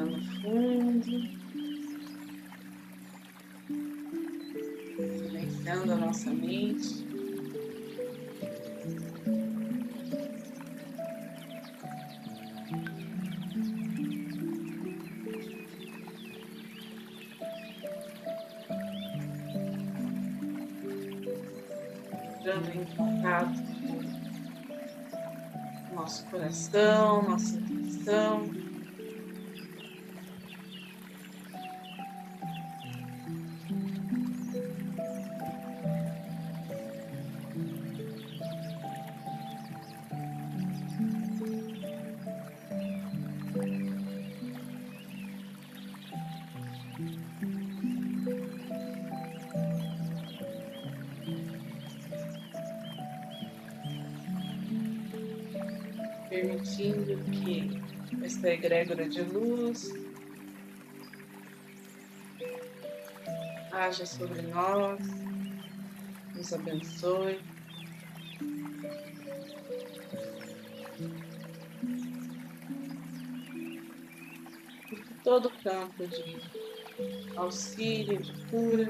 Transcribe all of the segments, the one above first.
Respirando fundo. Silenciando a nossa mente. Entrando em contato com nosso coração, permitindo que esta egrégora de luz haja sobre nós, nos abençoe. Todo campo de auxílio, de cura,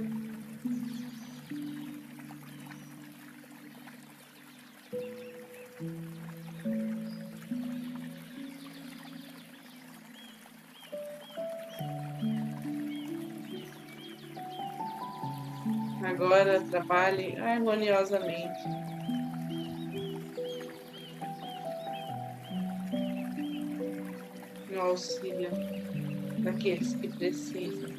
agora trabalhe harmoniosamente. No auxílio daqueles que precisam.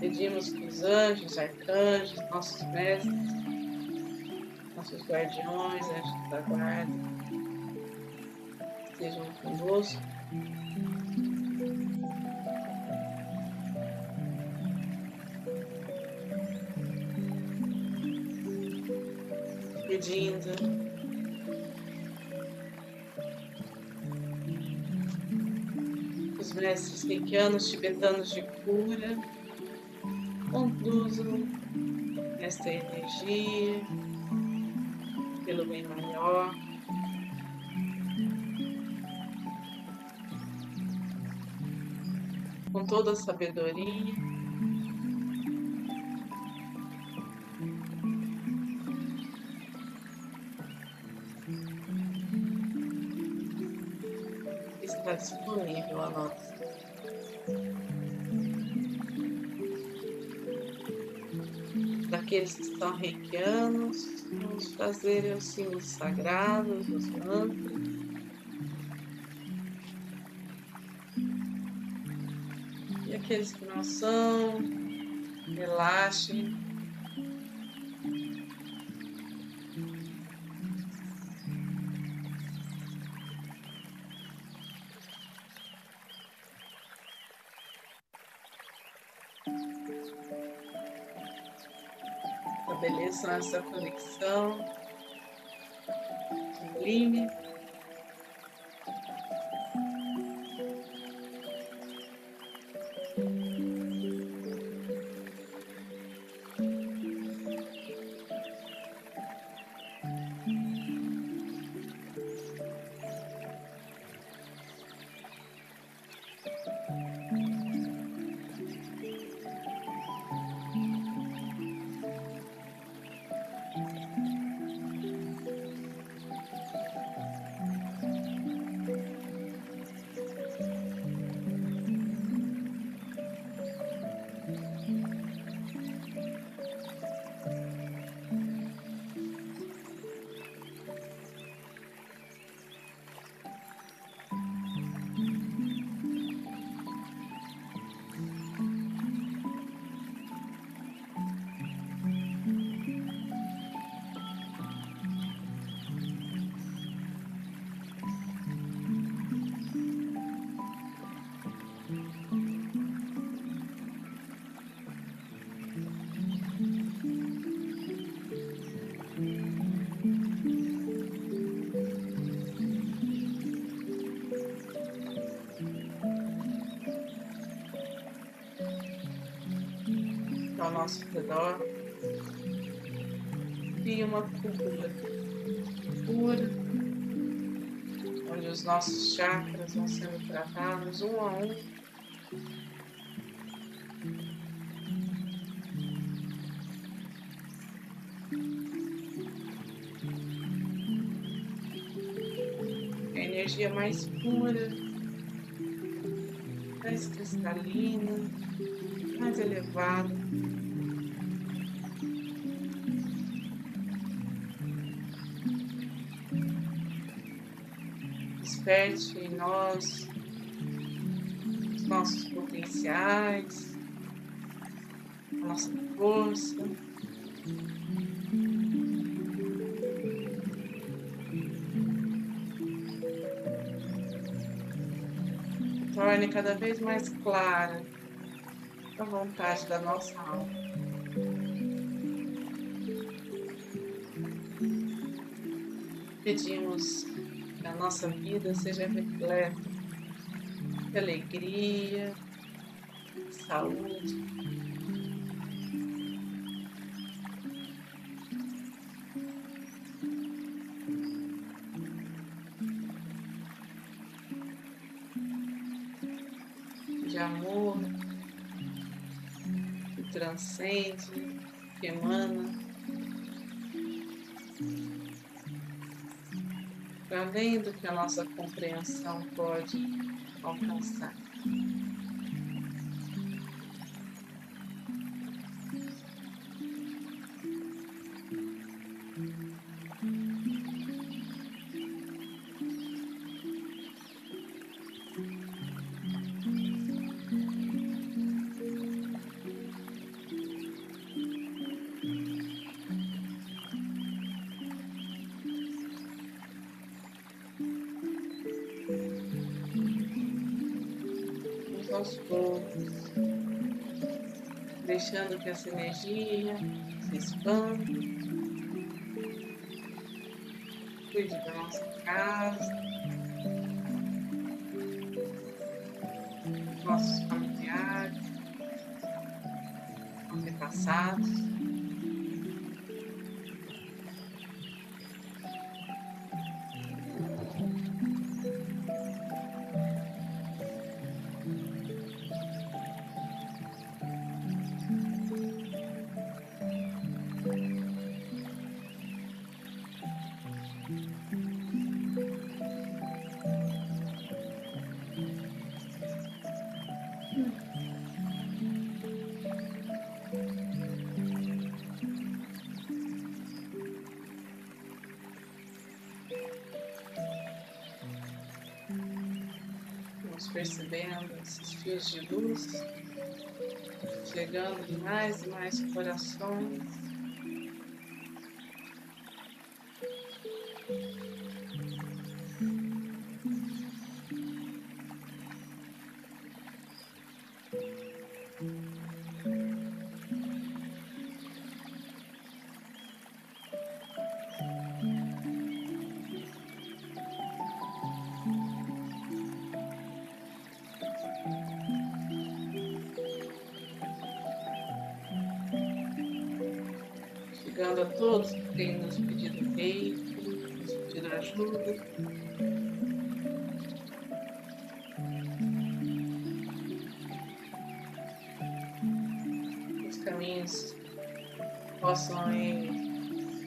Pedimos que os anjos, arcanjos, nossos mestres, nossos guardiões, anjos da guarda, estejam conosco. Pedindo os mestres reikianos tibetanos de cura conduzam esta energia pelo bem maior. Com toda a sabedoria. Está disponível a nós. Daqueles que estão reikianos, vamos fazer os símbolos sagrados, os mantras. Aqueles que não são, relaxem. Estabeleçam essa conexão sublime. Nosso redor. cria uma cúpula pura, onde os nossos chakras vão sendo tratados um a um. A energia mais pura, mais cristalina, mais elevada. Desperte em nós os nossos potenciais, a nossa força. Torne cada vez mais clara a vontade da nossa alma. Pedimos a nossa vida seja repleta de alegria, saúde. De amor que transcende, que emana além do que a nossa compreensão pode alcançar. Aos poucos, deixando que essa energia se expanda. Cuide da nossa casa, nossos familiares, antepassados. Vamos percebendo esses fios de luz chegando em mais e mais corações. Chegando a todos que têm nos pedido rei, nos pedido ajuda. Os caminhos possam ir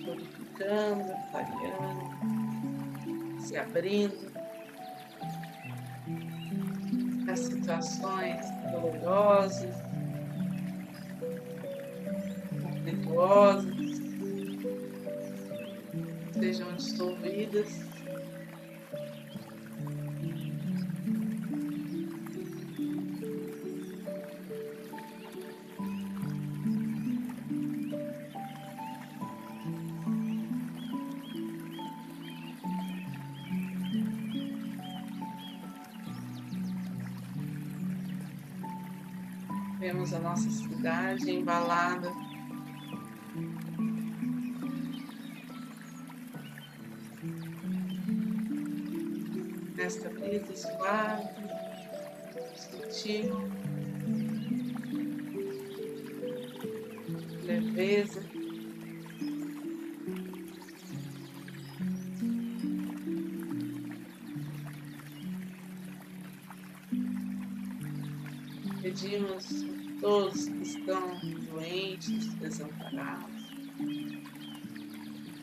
modificando, variando, se abrindo. As situações dolorosas, conflituosas, sejam dissolvidas. Vemos a nossa cidade embalada Espírito suave, sutil, leveza. Pedimos a todos que estão doentes, desamparados,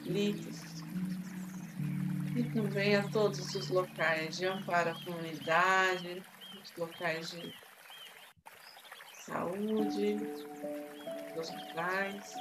aflitos, e também a todos os locais de amparo à comunidade, os locais de saúde, hospitais.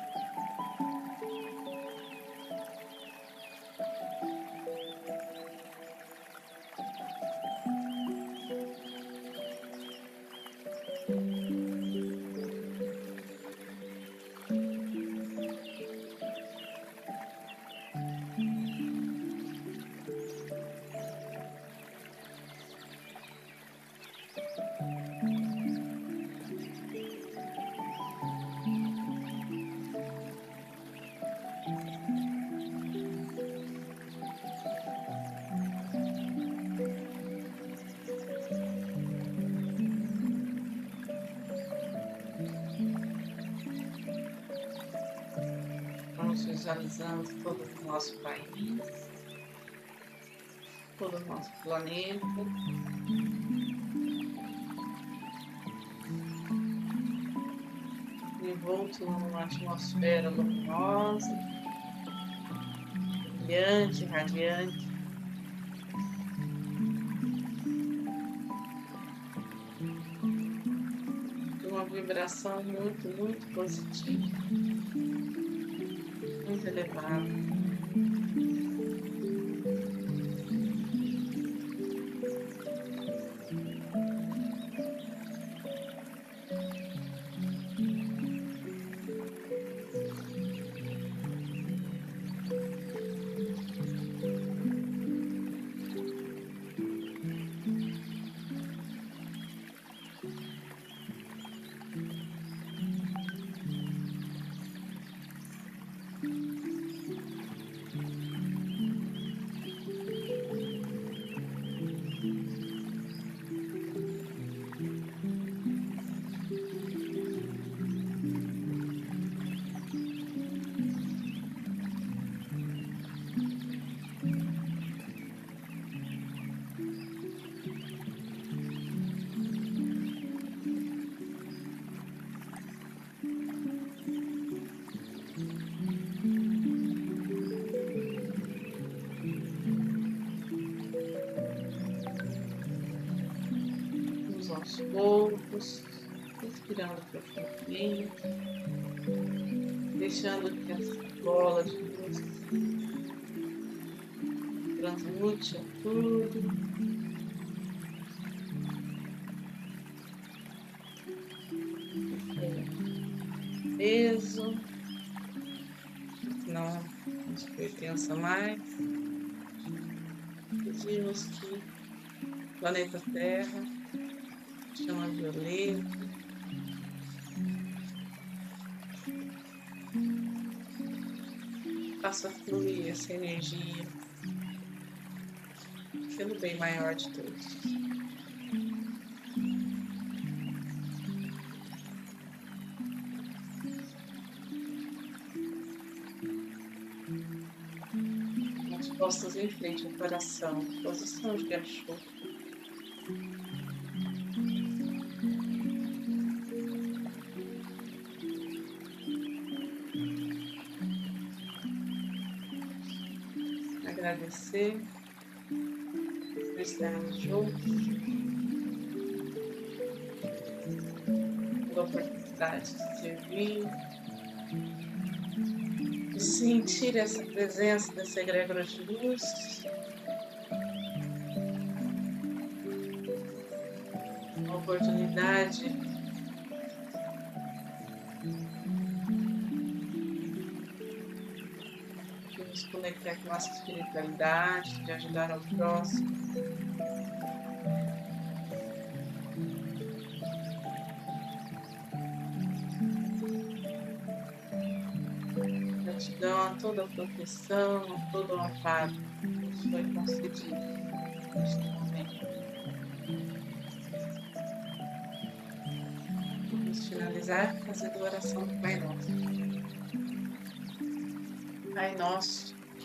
Visualizando todo o nosso país, todo o nosso planeta. Envolto numa atmosfera luminosa, brilhante, radiante. Uma vibração muito, muito positiva muito elevado. Respirando profundamente, deixando que essa bola de luz transmute tudo. Peso, não nos pertença mais. Pedimos que o planeta Terra chama violeta. Faça fluir essa energia pelo bem maior de todos. As costas em frente ao coração, posição de cachorro. Agradecer por estarmos juntos, pela oportunidade de servir, de sentir essa presença dessa egrégora de luz. Uma oportunidade conectar com nossa espiritualidade, de ajudar ao próximo. Gratidão a toda a proteção, a todo o amparo que nos foi concedido neste momento. Vamos finalizar fazendo a oração do Pai Nosso. Pai nosso,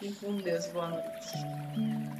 Fiquem com Deus. Boa noite.